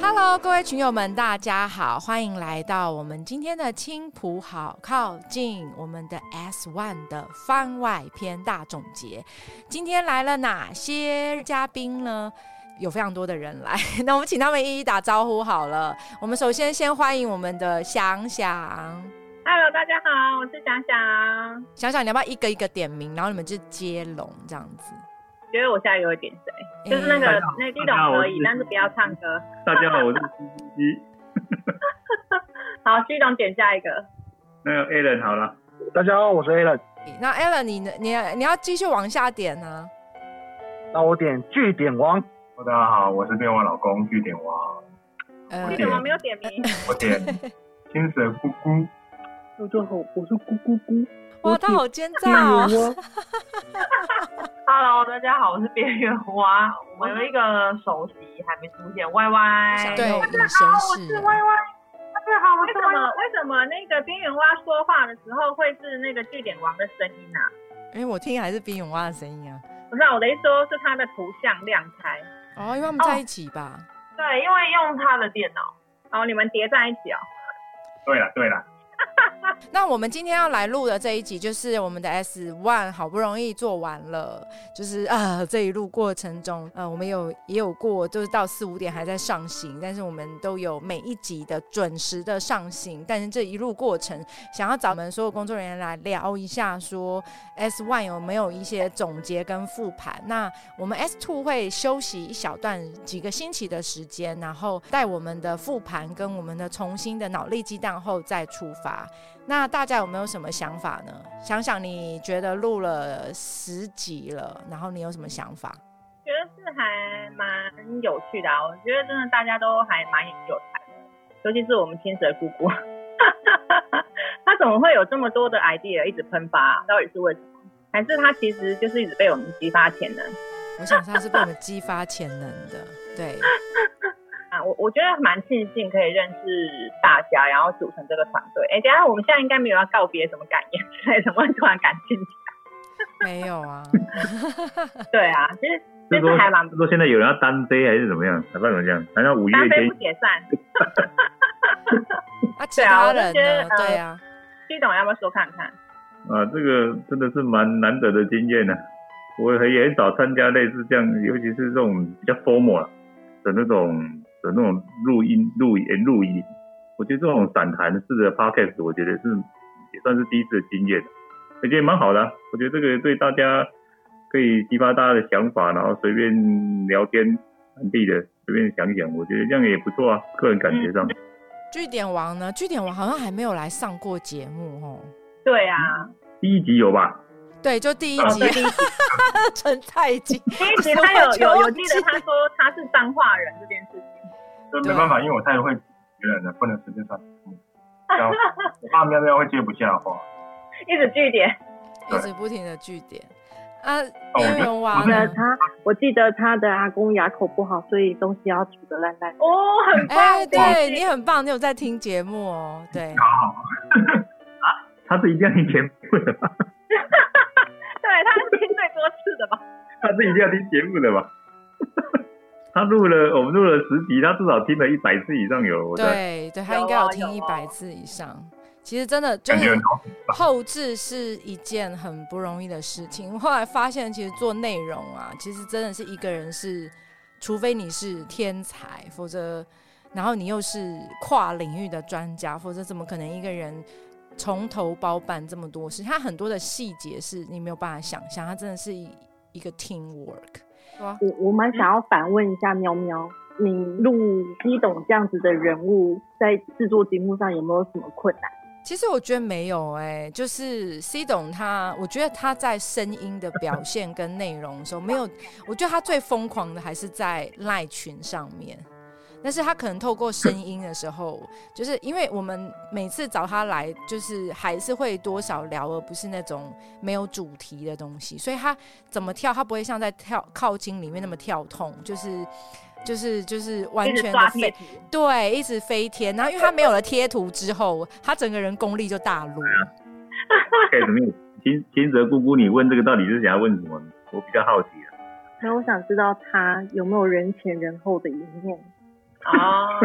Hello，各位群友们，大家好，欢迎来到我们今天的青浦好靠近我们的 S One 的番外篇大总结。今天来了哪些嘉宾呢？有非常多的人来，那我们请他们一一打招呼好了。我们首先先欢迎我们的想想。Hello，大家好，我是想想。想想你要不要一个一个点名，然后你们就接龙这样子？觉得我下一个会点谁？就是那个那激动可以，但是不要唱歌。大家好，我是西西。好，激动点下一个。那个 Alan 好了，大家好，我是 Alan。那 Alan，你呢？你你要继续往下点呢、那我点据点王。大家好，我是电话老公据点王，呃你怎么没有点名？我点 金蛇姑姑。大家好，我是咕咕咕。哇，他好奸诈哦！Hello，大家好，我是边缘蛙。我有一个首席还没出现，Y Y。对，大家好我是式 Y Y。大家好，为什么为什么那个边缘蛙说话的时候会是那个据点王的声音啊？因为我听还是边缘蛙的声音啊。不是啊，我的意思说是他的图像亮开。哦，因为他们在一起吧。对，因为用他的电脑。哦，你们叠在一起哦。对了对了，那我们今天要来录的这一集，就是我们的 S One 好不容易做完了，就是啊这一路过程中，呃，我们有也有过，就是到四五点还在上行，但是我们都有每一集的准时的上行。但是这一路过程，想要找我们所有工作人员来聊一下，说 S One 有没有一些总结跟复盘？那我们 S Two 会休息一小段几个星期的时间，然后带我们的复盘跟我们的重新的脑力激荡后再出发。那大家有没有什么想法呢？想想你觉得录了十集了，然后你有什么想法？觉得是还蛮有趣的啊！我觉得真的大家都还蛮有才的，尤其是我们青蛇姑姑，她怎么会有这么多的 idea 一直喷发、啊？到底是为什么？还是她其实就是一直被我们激发潜能我想他是被我们激发潜能的，对，啊？我我觉得蛮庆幸可以认识大家，然后组成这个团队。哎，等下我们现在应该没有要告别什么感言之类的，怎 么突然感兴趣？没有啊，对啊，其实是说就是还蛮是说现在有人要单飞还是怎么样？还不知道怎么样？好像五月天单飞不解散。啊，其对啊他人我就觉得呢？呃对啊，激动要不要说看看？啊，这个真的是蛮难得的经验呢、我也很少参加类似这样，尤其是这种比较 formal 啦的那种的那种录音、录音、录音。我觉得这种散谈式的 podcast，我觉得是也算是第一次的经验，我觉得蛮好的、我觉得这个对大家可以激发大家的想法，然后随便聊天传递的，随便想一想，我觉得这样也不错啊。个人感觉上，据点王呢？据点王好像还没有来上过节目哦。对啊，第一集有吧？对，就第一集啊对，陈太金，第一集他有有有记得他说他是脏话人这件事情。这没办法，因为我太会别人了，不能随便上节目。这样我怕喵喵会接不下话。一直据点。一直不停的据点啊，哦我边缘觉得王我觉得呢？他，我记得他的阿公牙口不好，所以东西要煮的烂烂。哦，很棒！哎，对你很棒，你有在听节目哦，对。好，啊，他是一定要听节目的吧？对，他是听最多次的吧？他是一定要听节目的吧？他录了，我们录了十集，他至少听了一百次以上有。对对，他应该有听一百次以上。其实真的就是感觉。后置是一件很不容易的事情。后来发现，其实做内容啊，其实真的是一个人是，除非你是天才，否则，然后你又是跨领域的专家，否则怎么可能一个人从头包办这么多事？他很多的细节是你没有办法想象，他真的是一一个 team work。哇，我我蛮想要反问一下喵喵，你录 C 董这样子的人物，在制作节目上有没有什么困难？其实我觉得没有哎、就是 C 董他，我觉得他在声音的表现跟内容的时候，没有，我觉得他最疯狂的还是在赖群上面。但是他可能透过声音的时候，就是因为我们每次找他来，就是还是会多少聊，而不是那种没有主题的东西。所以他怎么跳，他不会像在跳靠近里面那么跳痛，就是就是就是完全的飞对，一直飞天。然后因为他没有了贴图之后，他整个人功力就大落。开始没有金金泽姑姑，你问这个到底是想要问什么？我比较好奇啊。那我想知道他有没有人前人后的一面。哦，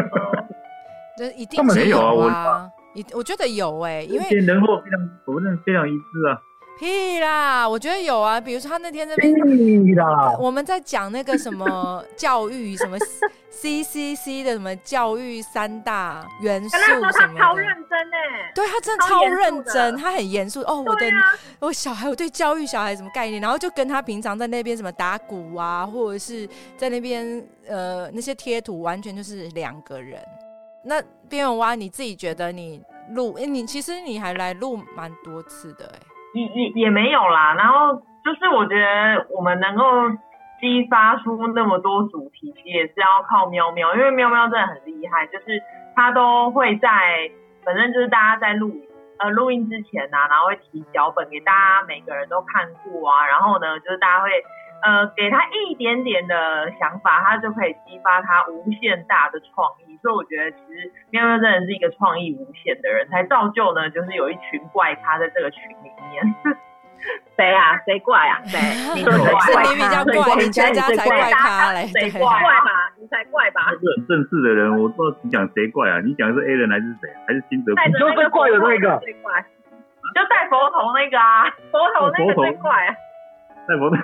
这一定根本没有啊我啊，一我觉得有哎、因为前人后非常，我认为非常一致啊。屁啦，我觉得有啊，比如说他那天那边屁啦！我们在讲那个什么 教育，什么 C C C 的什么教育三大元素什么的超认。真哎，对他真的超认真，他很严肃哦。我的啊，我小孩，我对教育小孩什么概念？然后就跟他平常在那边什么打鼓啊，或者是在那边呃那些贴图，完全就是两个人。那边缘蛙，你自己觉得你录，哎、你其实你还来录蛮多次的、哎。也也也没有啦。然后就是我觉得我们能够激发出那么多主题，也是要靠喵喵，因为喵喵真的很厉害，就是他都会在，反正就是大家在录呃录音之前呐、然后会提脚本给大家，每个人都看过啊，然后呢，就是大家会。呃，给他一点点的想法，他就可以激发他无限大的创意。所以我觉得，其实喵喵真的是一个创意无限的人，才造就呢，就是有一群怪咖在这个群里面。谁啊？谁怪啊？谁？你说谁怪？你比较怪，你佳佳才怪咖嘞，谁怪吧？你才怪吧？他是很正式的人，我不知道你讲谁怪啊？你讲的是 A 人还是谁？还是金泽姑带？着那个你说最怪的那个最怪，就戴佛头那个啊，佛头那个最怪啊！在我的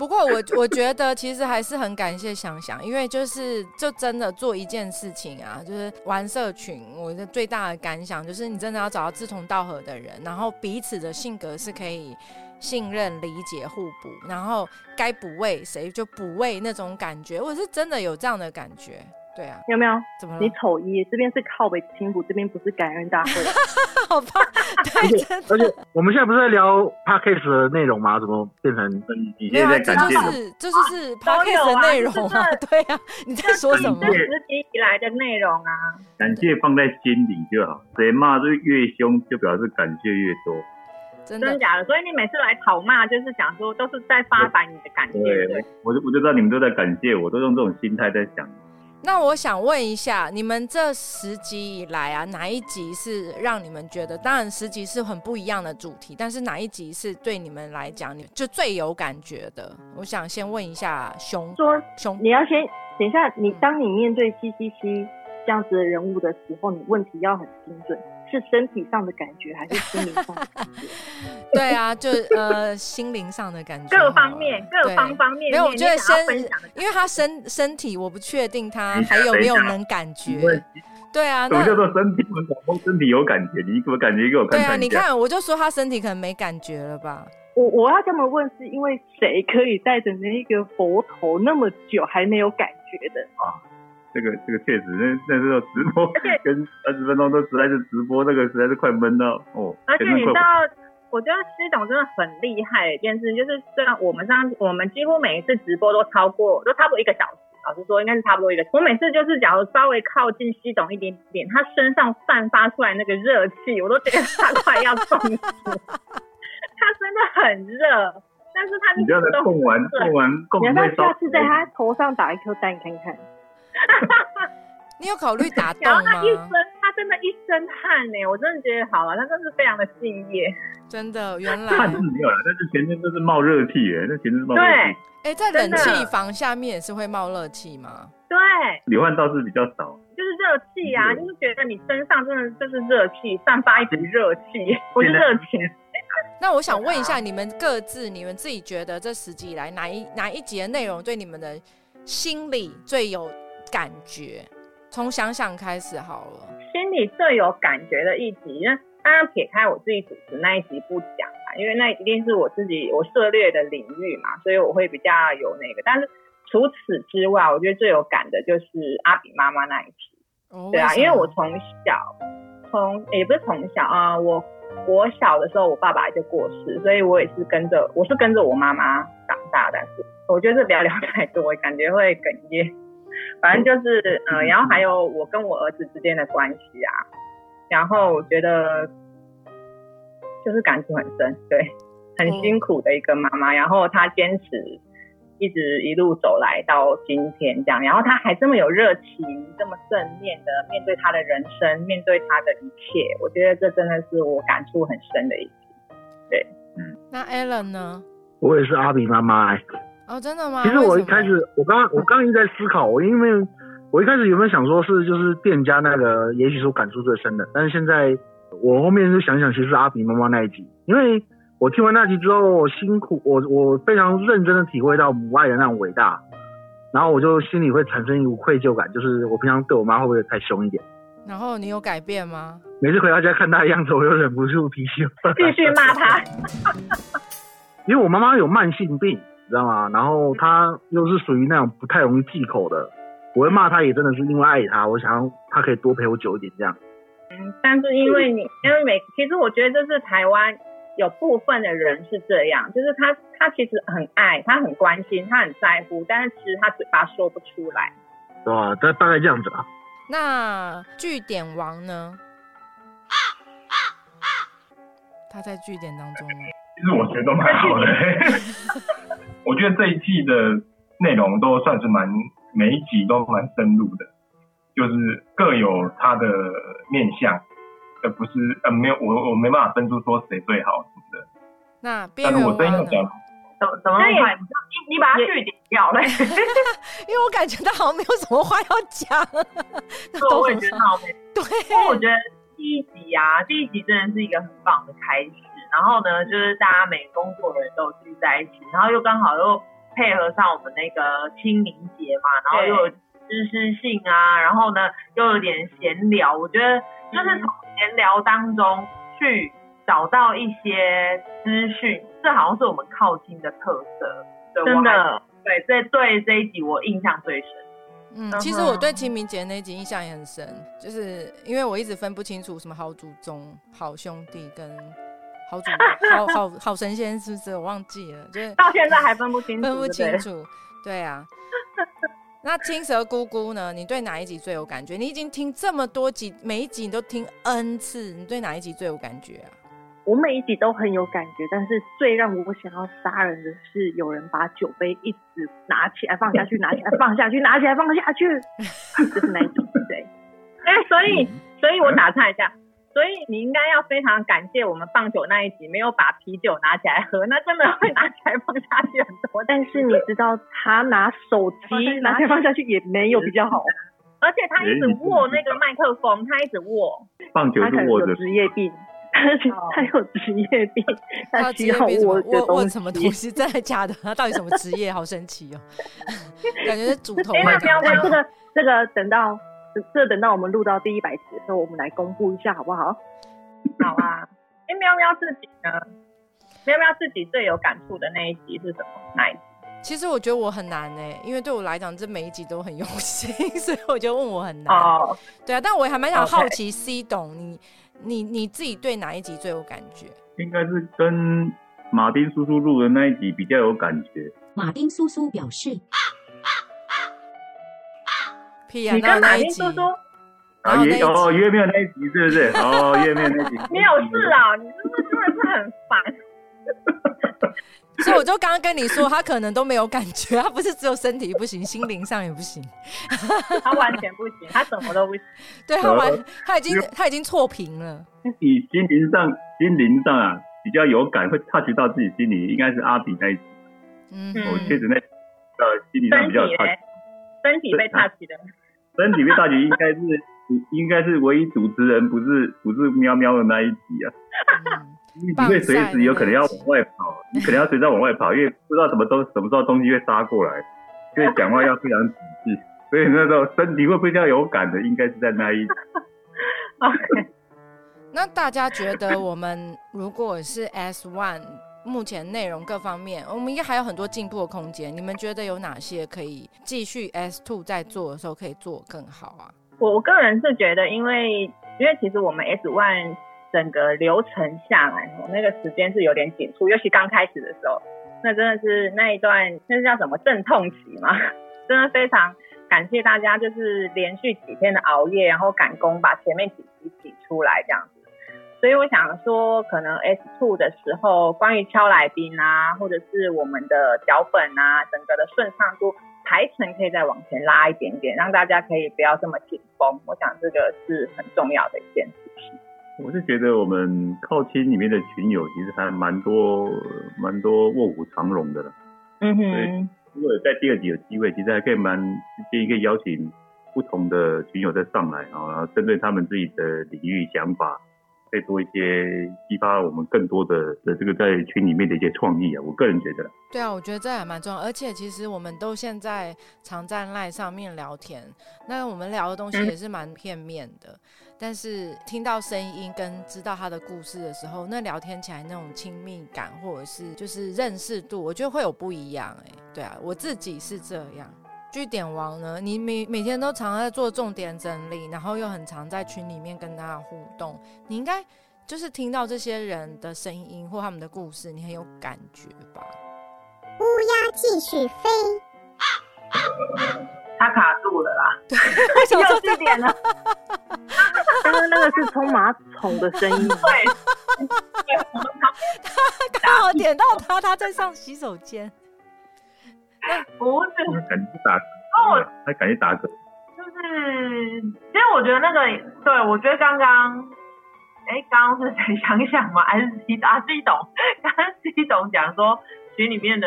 不过我我觉得其实还是很感谢想想，因为就是就真的做一件事情啊，就是玩社群，我的最大的感想就是你真的要找到志同道合的人，然后彼此的性格是可以信任、理解、互补，然后该补位谁就补位那种感觉，我是真的有这样的感觉。对啊，有没有？怎么了你？丑一，这边是靠北青浦，这边不是感恩大会。好吧，对，真的而且我们现在不是在聊 podcast 的内容吗？怎么变成你现在在感谢什么？是这就是都有 podcast 的啊内容啊 对啊，你在说什么这？十集以来的内容啊，感谢放在心里就好，谁骂就越凶，就表示感谢越多。真的假的？所以你每次来讨骂，就是想说都是在发展你的感谢，对对，我就我就知道你们都在感谢我，都用这种心态在想。那我想问一下，你们这十集以来啊，哪一集是让你们觉得？当然十集是很不一样的主题，但是哪一集是对你们来讲，你就最有感觉的？我想先问一下熊说熊，你要先等一下，你嗯当你面对 C C C 这样子的人物的时候，你问题要很精准，是身体上的感觉还是心灵上的感觉？对啊，就呃心灵上的感觉，各方面各方方面面，没有，我觉得身因为他身身体，我不确定他还有没有能感觉对啊，什么叫做身体有感？身体有感觉，你怎么感觉给我看对啊？你看，我就说他身体可能没感觉了吧？我我要这么问，是因为谁可以带着那一个佛头那么久还没有感觉的？这个这个确实，那那时候直播而且跟二十分钟都实在是直播，那个实在是快闷到哦。而且你知道，我觉得施董真的很厉害的一件事，就是虽然我们上我们几乎每一次直播都超过，都差不多一个小时。老实说，应该是差不多一个。我每次就是，假如稍微靠近西董一点点，他身上散发出来那个热气，我都觉得他快要中暑。他真的很热，但是他你这样子都供完供完供你要不下次在他头上打一颗蛋看看？你有考虑打洞然后他吗一？身，他真的一身汗呢，我真的觉得好了，他真的是非常的敬业。真的，原来汗是没有了，但是全身都是冒热气耶，那全身是冒热对气。哎，在冷气房下面也是会冒热气吗？对，流汗倒是比较少，就是热气啊，嗯就是觉得你身上真的就是热气，散发一股热气，不是热情。那我想问一下，你们各自，你们自己觉得这十集以来哪一哪一集的内容对你们的心理最有感觉？从想想开始好了。心里最有感觉的一集，那当然撇开我自己主持那一集不讲啊，因为那一定是我自己我涉猎的领域嘛，所以我会比较有那个。但是除此之外，我觉得最有感的就是阿比妈妈那一集。哦对啊，为因为我从小从也不是从小啊、我我小的时候我爸爸就过世，所以我也是跟着我是跟着我妈妈长大的。但是我觉得这不要聊太多，感觉会哽咽。反正就是呃，然后还有我跟我儿子之间的关系啊，然后我觉得就是感触很深，对，很辛苦的一个妈妈，然后她坚持一直一路走来到今天这样，然后她还这么有热情，这么正面的面对她的人生，面对她的一切，我觉得这真的是我感触很深的一集。那 Alan 呢？我也是阿比妈妈、欸。哦，真的吗？其实我一开始，我刚我刚刚一直在思考，我因为我一开始有没有想说是就是店家那个，也许是我感触最深的，但是现在我后面就想想，其实是阿比妈妈那一集，因为我听完那集之后，我辛苦，我我非常认真的体会到母爱的那种伟大，然后我就心里会产生一股愧疚感，就是我平常对我妈会不会太凶一点？然后你有改变吗？每次回到家看她的样子，我就忍不住脾气会继续骂她。因为我妈妈有慢性病，你知道吗？然后他又是属于那种不太容易忌口的，我会骂他也真的是因为爱他，我想要她可以多陪我久一点这样。但是因为你，因为每其实我觉得这是台湾有部分的人是这样，就是他他其实很爱，他很关心，他很在乎，但是其实他嘴巴说不出来。对啊？大大概这样子吧。那据点王呢？他在据点当中吗？其实我觉得都蛮好的。我觉得这一季的内容都算是蛮每一集都蛮深入的，就是各有它的面向，而不是呃没有我我没办法分出说谁最好什么的。那边缘但是我真要？讲，怎么怎么快？你你把它据点掉了，因为我感觉他好像没有什么话要讲，都我也觉。得好没对，因为我觉得第一集啊，第一集真的是一个很棒的开始。然后呢，就是大家每工作人都聚在一起，然后又刚好又配合上我们那个清明节嘛，然后又有知识性啊，然后呢又有点闲聊。我觉得就是从闲聊当中去找到一些资讯，这好像是我们靠近的特色。对真，的，对，这对这一集我印象最深。嗯，嗯其实我对清明节那一集印象也很深，就是因为我一直分不清楚什么好祖宗、好兄弟跟好祖好好好神仙，是不是？我忘记了，就是到现在还分不清楚，分不清楚。对啊。那青蛇姑姑呢？你对哪一集最有感觉？你已经听这么多集，每一集你都听 N 次，你对哪一集最有感觉啊？我每一集都很有感觉，但是最让我想要杀人的是有人把酒杯一直拿起来放下去，拿起来放下去，拿起来放下去，就是那一集，对。哎、所以，所以我打岔一下，所以你应该要非常感谢我们棒酒那一集没有把啤酒拿起来喝，那真的会拿起来放下去很多。但是你知道，他拿手机 拿起来放下去也没有比较好，而且他一直握那个麦克风，他一直握。棒酒他可能有是握着，职业病，他 他有职业病，他需要职业病什么东西。真的假的？他到底什么职业？好神奇哦！感觉是主头哎麦克风那不要那这个这个等到这等到我们录到第一百集的时候，我们来公布一下好不好？好啊。哎、喵喵自己呢？喵喵自己最有感触的那一集是什么？哪一集？其实我觉得我很难哎、因为对我来讲，这每一集都很用心，所以我就问我很难。哦，对啊，但我还蛮想好奇 C 董，你你你自己对哪一集最有感觉？应该是跟马丁叔叔录的那一集比较有感觉。马丁叔叔表示，屁啊，你跟马哪有那一集？丁叔叔然后那一集约哦月面那一集是不是？哦月面那一集 你有事啊？你是不是真的是很烦？所以我就刚刚跟你说，他可能都没有感觉，他不是只有身体不行，心灵上也不行。他完全不行，他什么都不行。对他完呃，他已经他已经错评了。以心灵上心灵上啊比较有感，会 touch 到自己心里，应该是阿比那一集。嗯嗯我确实那呃心理上比较有体 touch 嘞。，身体被 touch 的。身体被 touch 应该是应该是唯一主持人，不是不是喵喵的那一集啊。嗯你会随时有可能要往外跑，你可能要随时要往外跑，因为不知道什么东什么时候东西会杀过来，所以讲话要非常仔细。所以那时候身体会比较有感的，应该是在那一。OK，那大家觉得我们如果是 S One，目前内容各方面，我们应该还有很多进步的空间。你们觉得有哪些可以继续 S Two 在做的时候可以做更好啊？我我个人是觉得，因为因为其实我们 S One 整个流程下来，哦，那个时间是有点紧促，尤其刚开始的时候，那真的是那一段那是叫什么阵痛期嘛，真的非常感谢大家，就是连续几天的熬夜，然后赶工把前面几集挤出来这样子。所以我想说，可能 S two 的时候，关于敲来宾啊，或者是我们的脚本啊，整个的顺畅度排程可以再往前拉一点点，让大家可以不要这么紧绷。我想这个是很重要的一件事情。我是觉得我们靠亲里面的群友其实还蛮多蛮多卧虎藏龙的了。嗯对哼，如果在第二集有机会，其实还可以蛮建议可以邀请不同的群友再上来啊，然后针对他们自己的领域想法，可以多一些激发我们更多的的这个在群里面的一些创意啊。我个人觉得，对啊，我觉得这还蛮重要，而且其实我们都现在常在赖上面聊天，那我们聊的东西嗯也是蛮片面的，但是听到声音跟知道他的故事的时候，那聊天起来那种亲密感或者是就是认识度，我觉得会有不一样哎、对啊，我自己是这样。据点王呢，你每每天都常在做重点整理，然后又很常在群里面跟大家互动，你应该就是听到这些人的声音或他们的故事，你很有感觉吧？乌鸦继续飞。他卡住了啦。我想说又是点了。刚刚那个是冲马桶的声音，对，对，我们旁刚好点到他，他在上洗手间。不是，他感觉打哦我嗝，他感觉打嗝。就是，其实我觉得那个，对我觉得刚刚，哎，刚刚是谁想想吗？还是西啊西董？刚刚西董讲说，群里面的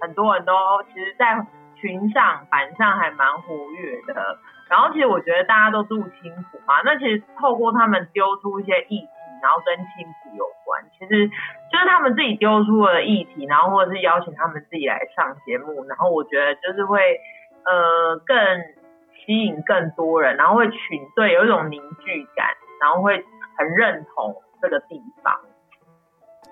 很多人都其实，在群上板上还蛮活跃的。然后其实我觉得大家都住青浦嘛，那其实透过他们丢出一些议题，然后跟亲子有关，其实就是他们自己丢出了议题，然后或者是邀请他们自己来上节目，然后我觉得就是会呃更吸引更多人，然后会群对有一种凝聚感，然后会很认同这个地方，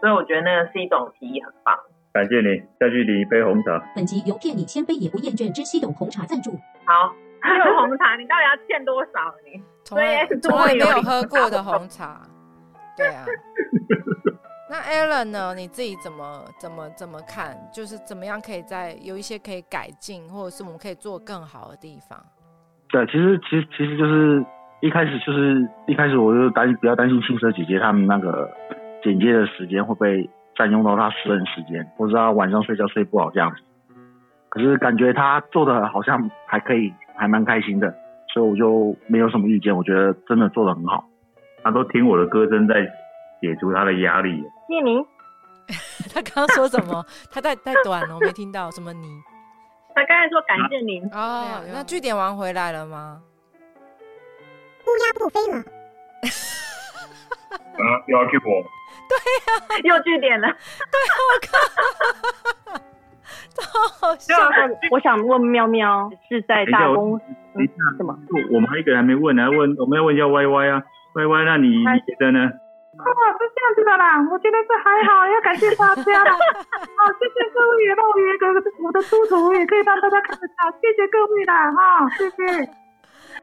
所以我觉得那个是一种提议很棒。感谢你，再去领一杯红茶。本集由骗你千杯也不厌倦之西董红茶赞助。好，还 有红茶，你到底要欠多少？你从来对从来没有喝过的红茶，对啊。那 Alan 呢？你自己怎么怎么怎么看？就是怎么样可以在有一些可以改进，或者是我们可以做更好的地方？对，其实其实其实就是一开始就是一开始我就担比较担心青蛇姐姐她们那个剪接的时间会不会占用到她私人时间，或者她晚上睡觉睡不好这样子。可是感觉她做的好像还可以，还蛮开心的，所以我就没有什么意见。我觉得真的做的很好。他都听我的歌声在解除他的压力。谢谢您。他刚刚说什么？他太太短了，我没听到什么你他刚才说感谢您，哦。那据点王回来了吗？乌鸦不飞了。啊，又要去我。又据点了。超好笑。我想问喵喵是在大公司等一下，什么？我们还有一个人还没问，还问我们要问一下 Y Y 啊，Y Y，那你你觉得呢？哦，是这样子的啦，我觉得是还好，要感谢大家啦。好，谢谢各位，也让我有一个我的出图，也可以让大家看得到，谢谢各位啦，哈，谢谢。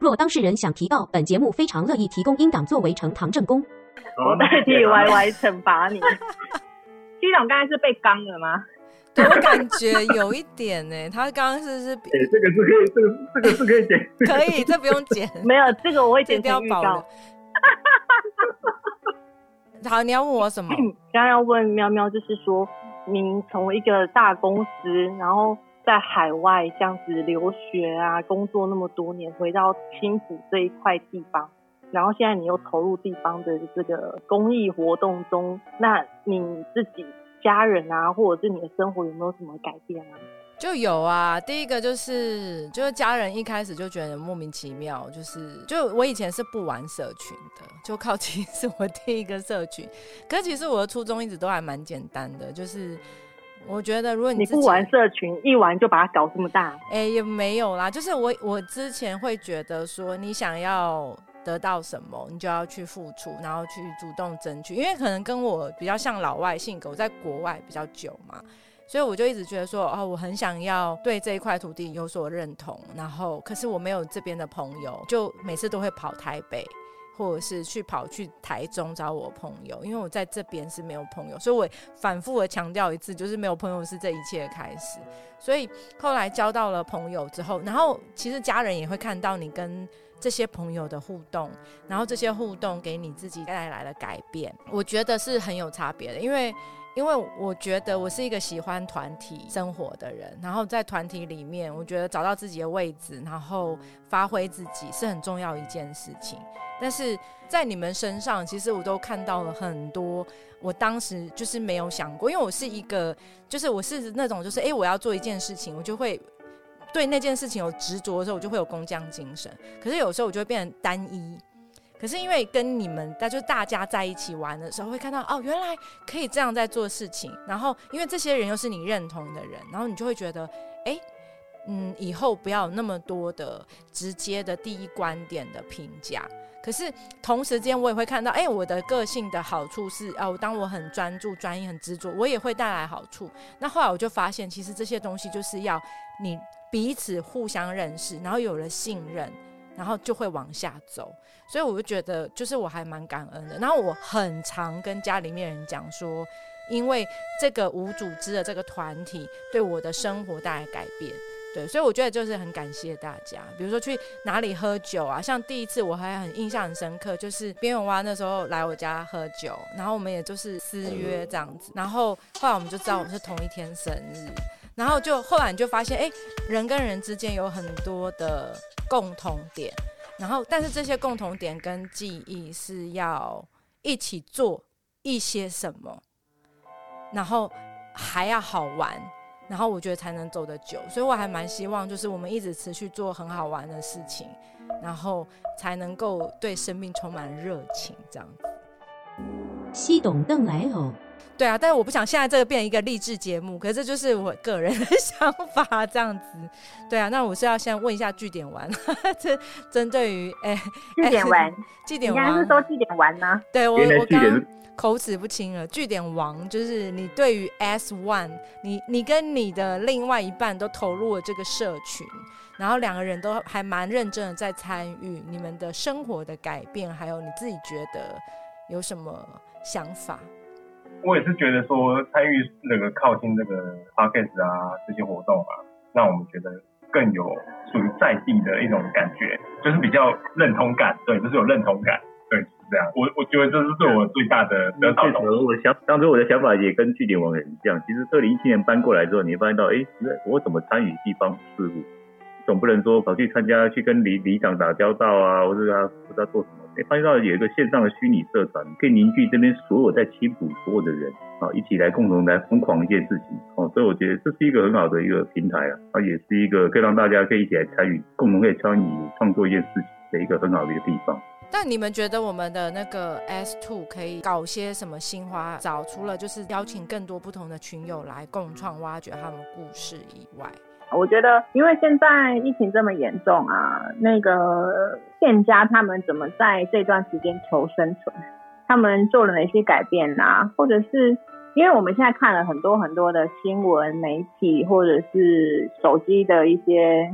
若当事人想提告，本节目非常乐意提供音档作为呈堂证供。我代替 Y Y 惩罚你。机长刚才是被刚了吗？对我感觉有一点呢，他刚刚是是比哎、这个是可以，这个这个是可以剪。可以，这不用剪，没有这个我会剪剪掉预告。。好，你要问我什么？刚刚要问喵喵，就是说，您从一个大公司，然后在海外这样子留学啊，工作那么多年，回到青浦这一块地方，然后现在你又投入地方的这个公益活动中，那你自己家人啊，或者是你的生活有没有什么改变啊？就有啊，第一个就是就是家人一开始就觉得莫名其妙，就是就我以前是不玩社群的，就靠 近是我第一个社群。可是其实我的初衷一直都还蛮简单的，就是我觉得如果你你不玩社群，一玩就把它搞这么大，哎、也没有啦，就是我我之前会觉得说，你想要得到什么，你就要去付出，然后去主动争取，因为可能跟我比较像老外性格，我在国外比较久嘛。所以我就一直觉得说，哦，我很想要对这一块土地有所认同，然后可是我没有这边的朋友，就每次都会跑台北，或者是去跑去台中找我朋友，因为我在这边是没有朋友，所以我反复的强调一次，就是没有朋友是这一切的开始。所以后来交到了朋友之后，然后其实家人也会看到你跟这些朋友的互动，然后这些互动给你自己带来了改变，我觉得是很有差别的。因为因为我觉得我是一个喜欢团体生活的人，然后在团体里面，我觉得找到自己的位置，然后发挥自己是很重要一件事情。但是在你们身上，其实我都看到了很多，我当时就是没有想过，因为我是一个，就是我是那种，就是哎，我要做一件事情，我就会对那件事情有执着的时候，我就会有工匠精神。可是有时候我就会变成单一。可是因为跟你们，大就大家在一起玩的时候，会看到哦，原来可以这样在做事情。然后因为这些人又是你认同的人，然后你就会觉得，哎，嗯，以后不要有那么多的直接的第一观点的评价。可是同时间，我也会看到，哎，我的个性的好处是，哦，当我很专注、专一、很执着，我也会带来好处。那后来我就发现，其实这些东西就是要你彼此互相认识，然后有了信任，然后就会往下走。所以我就觉得，就是我还蛮感恩的。然后我很常跟家里面人讲说，因为这个无组织的这个团体对我的生活带来改变。对，所以我觉得就是很感谢大家。比如说去哪里喝酒啊，像第一次我还很印象很深刻，就是边永蛙那时候来我家喝酒，然后我们也就是私约这样子，然后后来我们就知道我们是同一天生日，然后就后来你就发现，哎，人跟人之间有很多的共同点，然后但是这些共同点跟记忆是要一起做一些什么，然后还要好玩。然后我觉得才能走得久，所以我还蛮希望，就是我们一直持续做很好玩的事情，然后才能够对生命充满热情，这样子。西董邓来哦，对啊，但是我不想现在这个变成一个励志节目，可是这就是我个人的 想法，这样子。对啊，那我是要先问一下据点玩，这针对于哎，据点玩，据点玩是说据点玩呢？对我我刚。口齿不清了，据点王就是你对于 S One，你你跟你的另外一半都投入了这个社群，然后两个人都还蛮认真的在参与你们的生活的改变，还有你自己觉得有什么想法？我也是觉得说参与那个靠近这个 Podcast 啊这些活动啊，让我们觉得更有属于在地的一种感觉，就是比较认同感，对，就是有认同感。对，是这样，我我觉得这是对我最大的得到。确实，我想当初我的想法也跟据点王很像。其实二零一七年搬过来之后，你会发现到，哎，我怎么参与地方事务？总不能说跑去参加去跟里里长打交道啊，或者他不知道做什么。哎，发现到有一个线上的虚拟社团，可以凝聚这边所有在青浦所有的人啊，一起来共同来疯狂一件事情。哦，所以我觉得这是一个很好的一个平台啊，啊也是一个可以让大家可以一起来参与，共同可以参与创作一件事情的一个很好的一个地方。但你们觉得我们的那个 S Two 可以搞些什么新花招？除了就是邀请更多不同的群友来共创、挖掘他们故事以外，我觉得，因为现在疫情这么严重啊，那个店家他们怎么在这段时间求生存？他们做了哪些改变啊？或者是因为我们现在看了很多很多的新闻媒体，或者是手机的一些。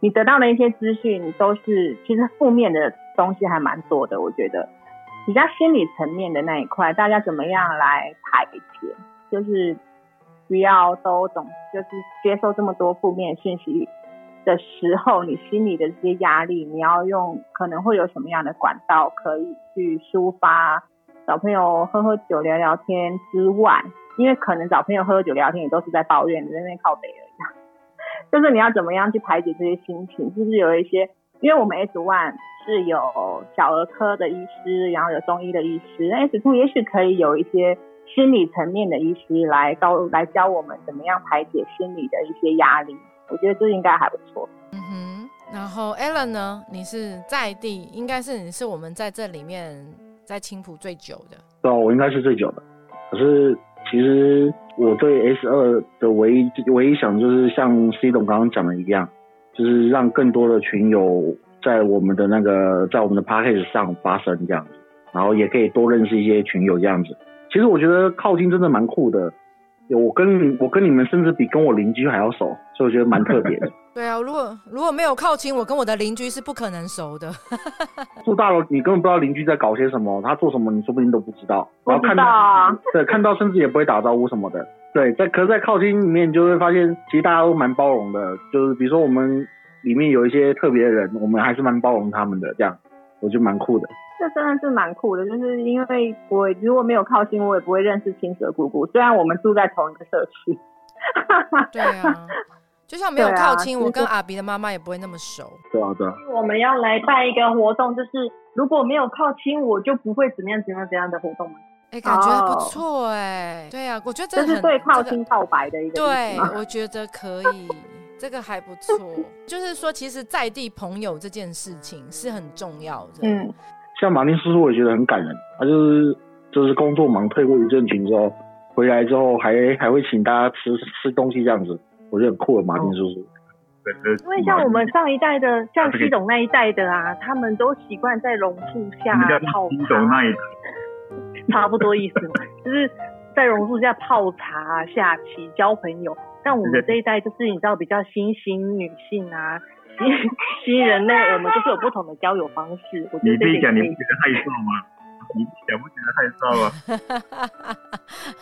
你得到的一些资讯都是其实负面的东西还蛮多的，我觉得比较心理层面的那一块，大家怎么样来排解？就是不要都总就是接受这么多负面信息的时候，你心里的这些压力，你要用可能会有什么样的管道可以去抒发？找朋友喝喝酒聊聊天之外，因为可能找朋友喝喝酒聊天也都是在抱怨，在那边靠北而已。就是你要怎么样去排解这些心情？就是有一些，因为我们 S One 是有小儿科的医师，然后有中医的医师那，S Two 也许可以有一些心理层面的医师来教来教我们怎么样排解心理的一些压力。我觉得这应该还不错。嗯哼，然后 Ellen 呢？你是在地，应该是你是我们在这里面在青浦最久的。对，我应该是最久的。可是其实。我对 S 二的唯一唯一想就是像 C 董刚刚讲的一样，就是让更多的群友在我们的那个在我们的 p a c k a g e 上发声这样子，然后也可以多认识一些群友这样子。其实我觉得靠近真的蛮酷的。我跟我跟你们甚至比跟我邻居还要熟，所以我觉得蛮特别的。对啊，如果如果没有靠近，我跟我的邻居是不可能熟的。住大楼，你根本不知道邻居在搞些什么，他做什么，你说不定都不知道。不知道啊。对，看到甚至也不会打招呼什么的。对，在可是，在靠近里面，你就会发现，其实大家都蛮包容的。就是比如说，我们里面有一些特别的人，我们还是蛮包容他们的。这样，我觉得蛮酷的。这真的是蛮酷的，就是因为我如果没有靠近，我也不会认识青蛇姑姑。虽然我们住在同一个社区，对啊，就像没有靠亲，我跟阿比的妈妈也不会那么熟。对啊对啊，我们要来办一个活动，就是如果没有靠亲，我就不会怎么样怎么样怎样的活动嘛。哎、感觉还不哦错哎、对啊，我觉得这这是很对靠这个亲告白的一个意对，我觉得可以，这个还不错。就是说，其实在地朋友这件事情是很重要的。嗯，像马丁叔叔，我也觉得很感人。他就是就是工作忙退过一阵群之后，回来之后还还会请大家吃吃东西这样子，我觉得很酷的马丁叔叔。因为像我们上一代的，像西董那一代的啊，他们都习惯在榕树下泡茶，一 差不多意思嘛，就是在榕树下泡茶、下棋、交朋友。但我们这一代就是你知道比较新兴女性啊，新 新人类，我们就是有不同的交友方式。我觉得这你自己讲，你不觉得害臊吗？你想不觉得害臊吗？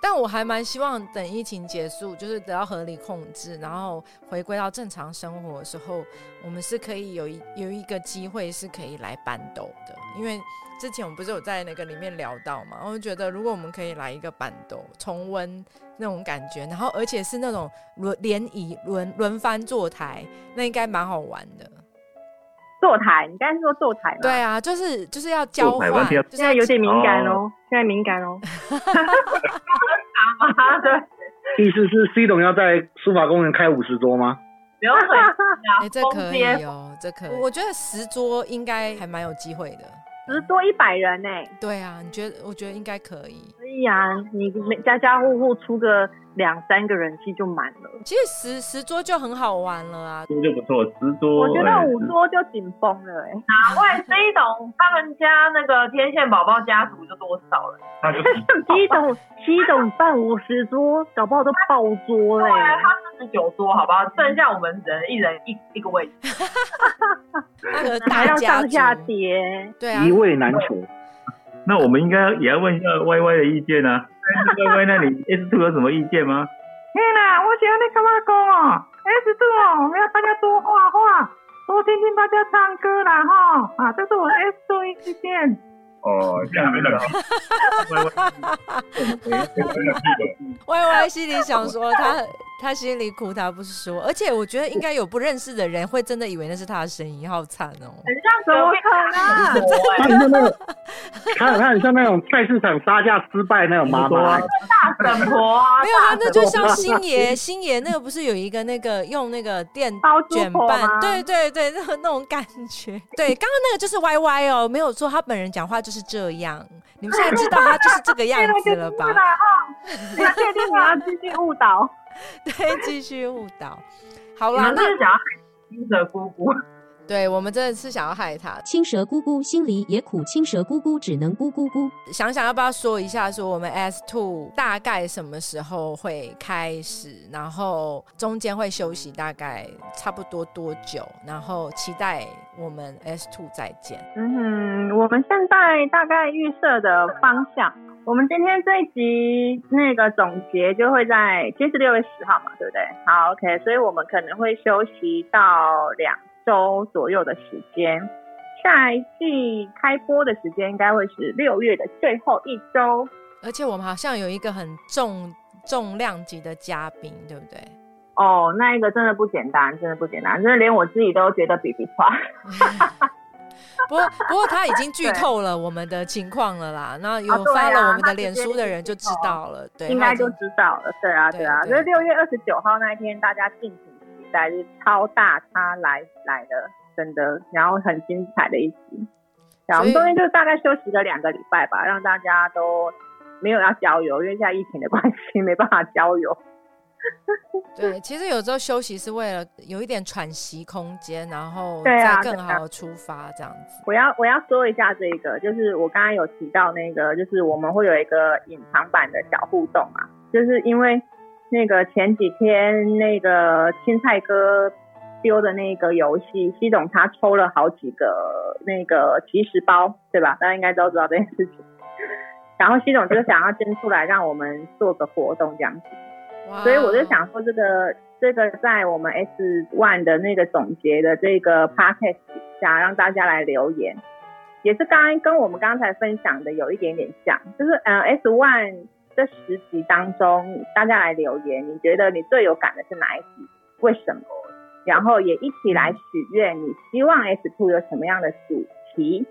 但我还蛮希望等疫情结束，就是得到合理控制，然后回归到正常生活的时候，我们是可以有一有一个机会是可以来搬斗的。因为之前我们不是有在那个里面聊到嘛，我就觉得如果我们可以来一个板斗，重温那种感觉，然后而且是那种轮联谊轮轮番坐台，那应该蛮好玩的。坐台，你刚才是说坐台吗？对啊，就是就是要交换，现在有点敏感哦哦，现在敏感哦。啊，对，意思是 C 总要在书法公园开五十桌吗？不要 哎、啊，这可以哦，这可以。我觉得十桌应该还蛮有机会的。十多一百人呢、对啊，你觉得？我觉得应该可以。可以啊，你每家家户户出个两三个人气就满了。其实十十桌就很好玩了啊。桌就不错，十桌。我觉得哎五桌就紧绷了哎、哪怪这一种他们家那个天线宝宝家族就多少了？那就西董七董办五十桌，搞不好都爆桌嘞、对啊，他四十九桌，好不好？剩下我们人一人一一个位置。那个 还要上下族叠。对啊一，位难求。那我们应该也要问一下 Y Y 的意见啊。Y Y 那里 S Two 有什么意见吗？嘿啦，我想你干嘛讲哦？S two 哦，我们要大家多画画，多听听大家唱歌啦哈啊，这是我 S two 意见。哦，这样没冷气。歪歪 心里想说他他心里苦，他不说。而且我觉得应该有不认识的人会真的以为那是他的声音，好惨哦。很像隔壁啊可能？他很像那个，他他很像那种菜市场杀价失败那种妈妈。大婶婆啊，没有，他那就 像星爷，星爷那个不是有一个那个用那个电包卷婆吗拌，对对对，那种 那种感觉。对，刚刚那个就是 Y Y 哦，没有错，他本人讲话就是这样。你们现在知道他就是这个样子了吧？你确定你要继续误导？对，继续误导。好啦，那想要青蛇姑姑？对我们真的是想要害他。青蛇姑姑心里也苦，青蛇姑姑只能咕咕咕。想想要不要说一下，说我们 S Two 大概什么时候会开始，然后中间会休息大概差不多多久，然后期待我们 S Two 再见。嗯哼，我们现在大概预设的方向，我们今天这一集那个总结就会在今天是六月十号嘛，对不对？好，OK，所以我们可能会休息到两周左右的时间。下一季开播的时间应该会是六月的最后一周。而且我们好像有一个很重重量级的嘉宾，对不对？哦，那一个真的不简单，真的不简单，真的连我自己都觉得比比划。不过不过他已经 剧透了我们的情况了啦，那有发了我们的脸书的人就知道了，对，应该就知道了。对啊，对对啊，对所以六月二十九号那一天，大家敬请期待，就是超大咖来来的，真的，然后很精彩的一集。然后我们中间就大概休息了两个礼拜吧，让大家都没有要郊游，因为现在疫情的关系没办法郊游。对，其实有时候休息是为了有一点喘息空间，然后再更好的出发这样子。我要我要说一下这个，就是我刚刚有提到那个，就是我们会有一个隐藏版的小互动嘛，就是因为那个前几天那个青菜哥丢的那个游戏，西总他抽了好几个那个即时包，对吧？大家应该都知道这件事情。然后西总就想要捐出来，让我们做个活动这样子。所以我就想说，这个这个在我们 S One 的那个总结的这个 podcast 下，让大家来留言。也是刚刚跟我们刚才分享的有一点点像，就是嗯 S One 这十集当中，大家来留言，你觉得你最有感的是哪一集？为什么？然后也一起来许愿，你希望 S Two 有什么样的主题？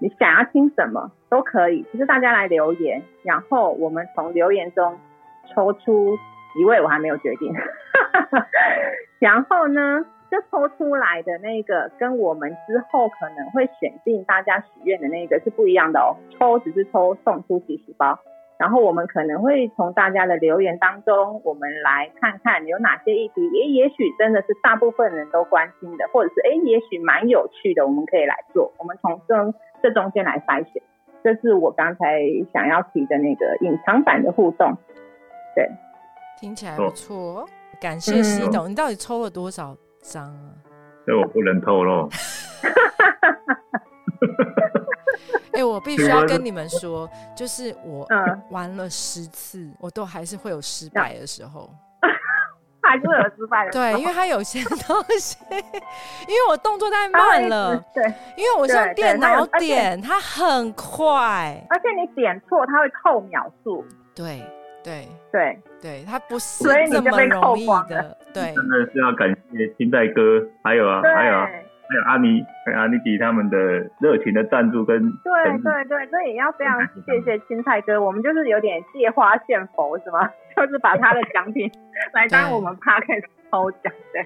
你想要听什么都可以，就是大家来留言，然后我们从留言中抽出一位，我还没有决定。然后呢，就抽出来的那个跟我们之后可能会选定大家许愿的那个是不一样的哦。抽只是抽送出几十包，然后我们可能会从大家的留言当中，我们来看看有哪些议题，也也许真的是大部分人都关心的，或者是哎，也许蛮有趣的，我们可以来做。我们从中这中间来筛选，这是我刚才想要提的那个隐藏版的互动。对，听起来不错。感谢西董，你到底抽了多少张啊？这我不能透露。哎，我必 须要跟你们说，就是我玩了十次，我都还是会有失败的时候，还是会有失败的。对，因为它有些 东西，因为我动作太慢了。对，因为我是用电脑点，它很快，而且你点错，它会扣秒数。对。对对对，他不是这么容易的。对，真的是要感谢清代哥，还有啊，还有啊，还有阿尼、阿尼迪他们的热情的赞助跟。对对对，这也要非常谢谢青菜哥，我们就是有点借花献佛，是吗？就是把他的奖品 来当我们 p a r k 抽奖。对。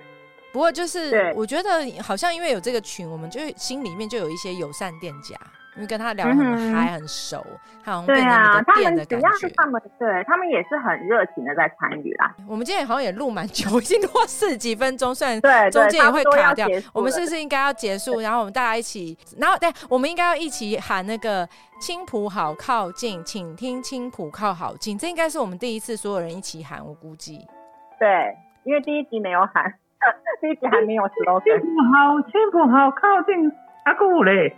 不过就是，我觉得好像因为有这个群，我们就心里面就有一些友善店家。因为跟他聊很嗨很熟，好像变成一个店的感觉。他们对他们也是很热情的在参与啦。我们今天好像也录蛮久，已经录四十几分钟，虽然对中间也会卡掉。我们是不是应该要结束？然后我们大家一起，然后对，我们应该要一起喊那个青浦好靠近，请听青浦靠好近。这应该是我们第一次所有人一起喊，我估计。对，因为第一集没有喊，第一集还没有 slogan。青浦好，青浦好靠近，阿姑嘞。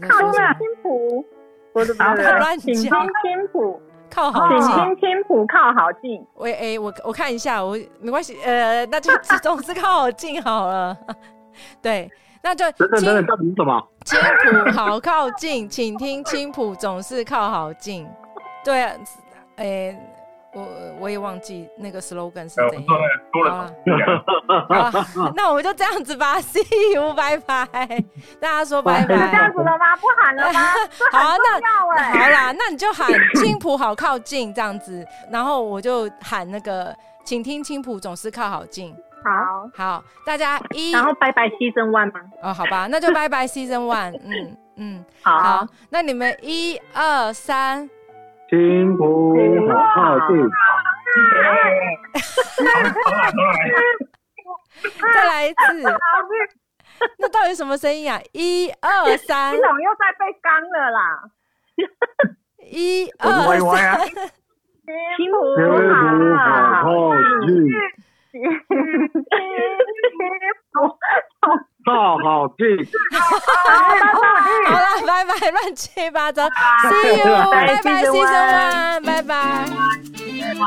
靠近青浦，我的不是，请听青浦靠好近，请听青浦靠好近。喂，哎，我我看一下，我没关系，呃，那就 总是靠好近好了。对，那就等等等等，到底什么？青浦好靠近，请听青浦总是靠好近。对，哎。我我也忘记那个 slogan 是怎样。好，那我们就这样子吧，See you，拜拜。大家说拜拜。这样子了吗？不喊了吗？好，那好啦，那你就喊青浦好靠近这样子，然后我就喊那个，请听青浦总是靠好近。好，好，大家一，然后拜拜 season one 吗？哦，好吧，那就拜拜 season one。嗯嗯，好，那你们一二三。青浦好靠近，再来一次。那到底什么声音啊？一二三，系统又在被刚了啦。一二三，青浦好靠近。大好近，好了，拜拜，乱七八糟，See you，拜拜，先生们，拜拜，拜拜。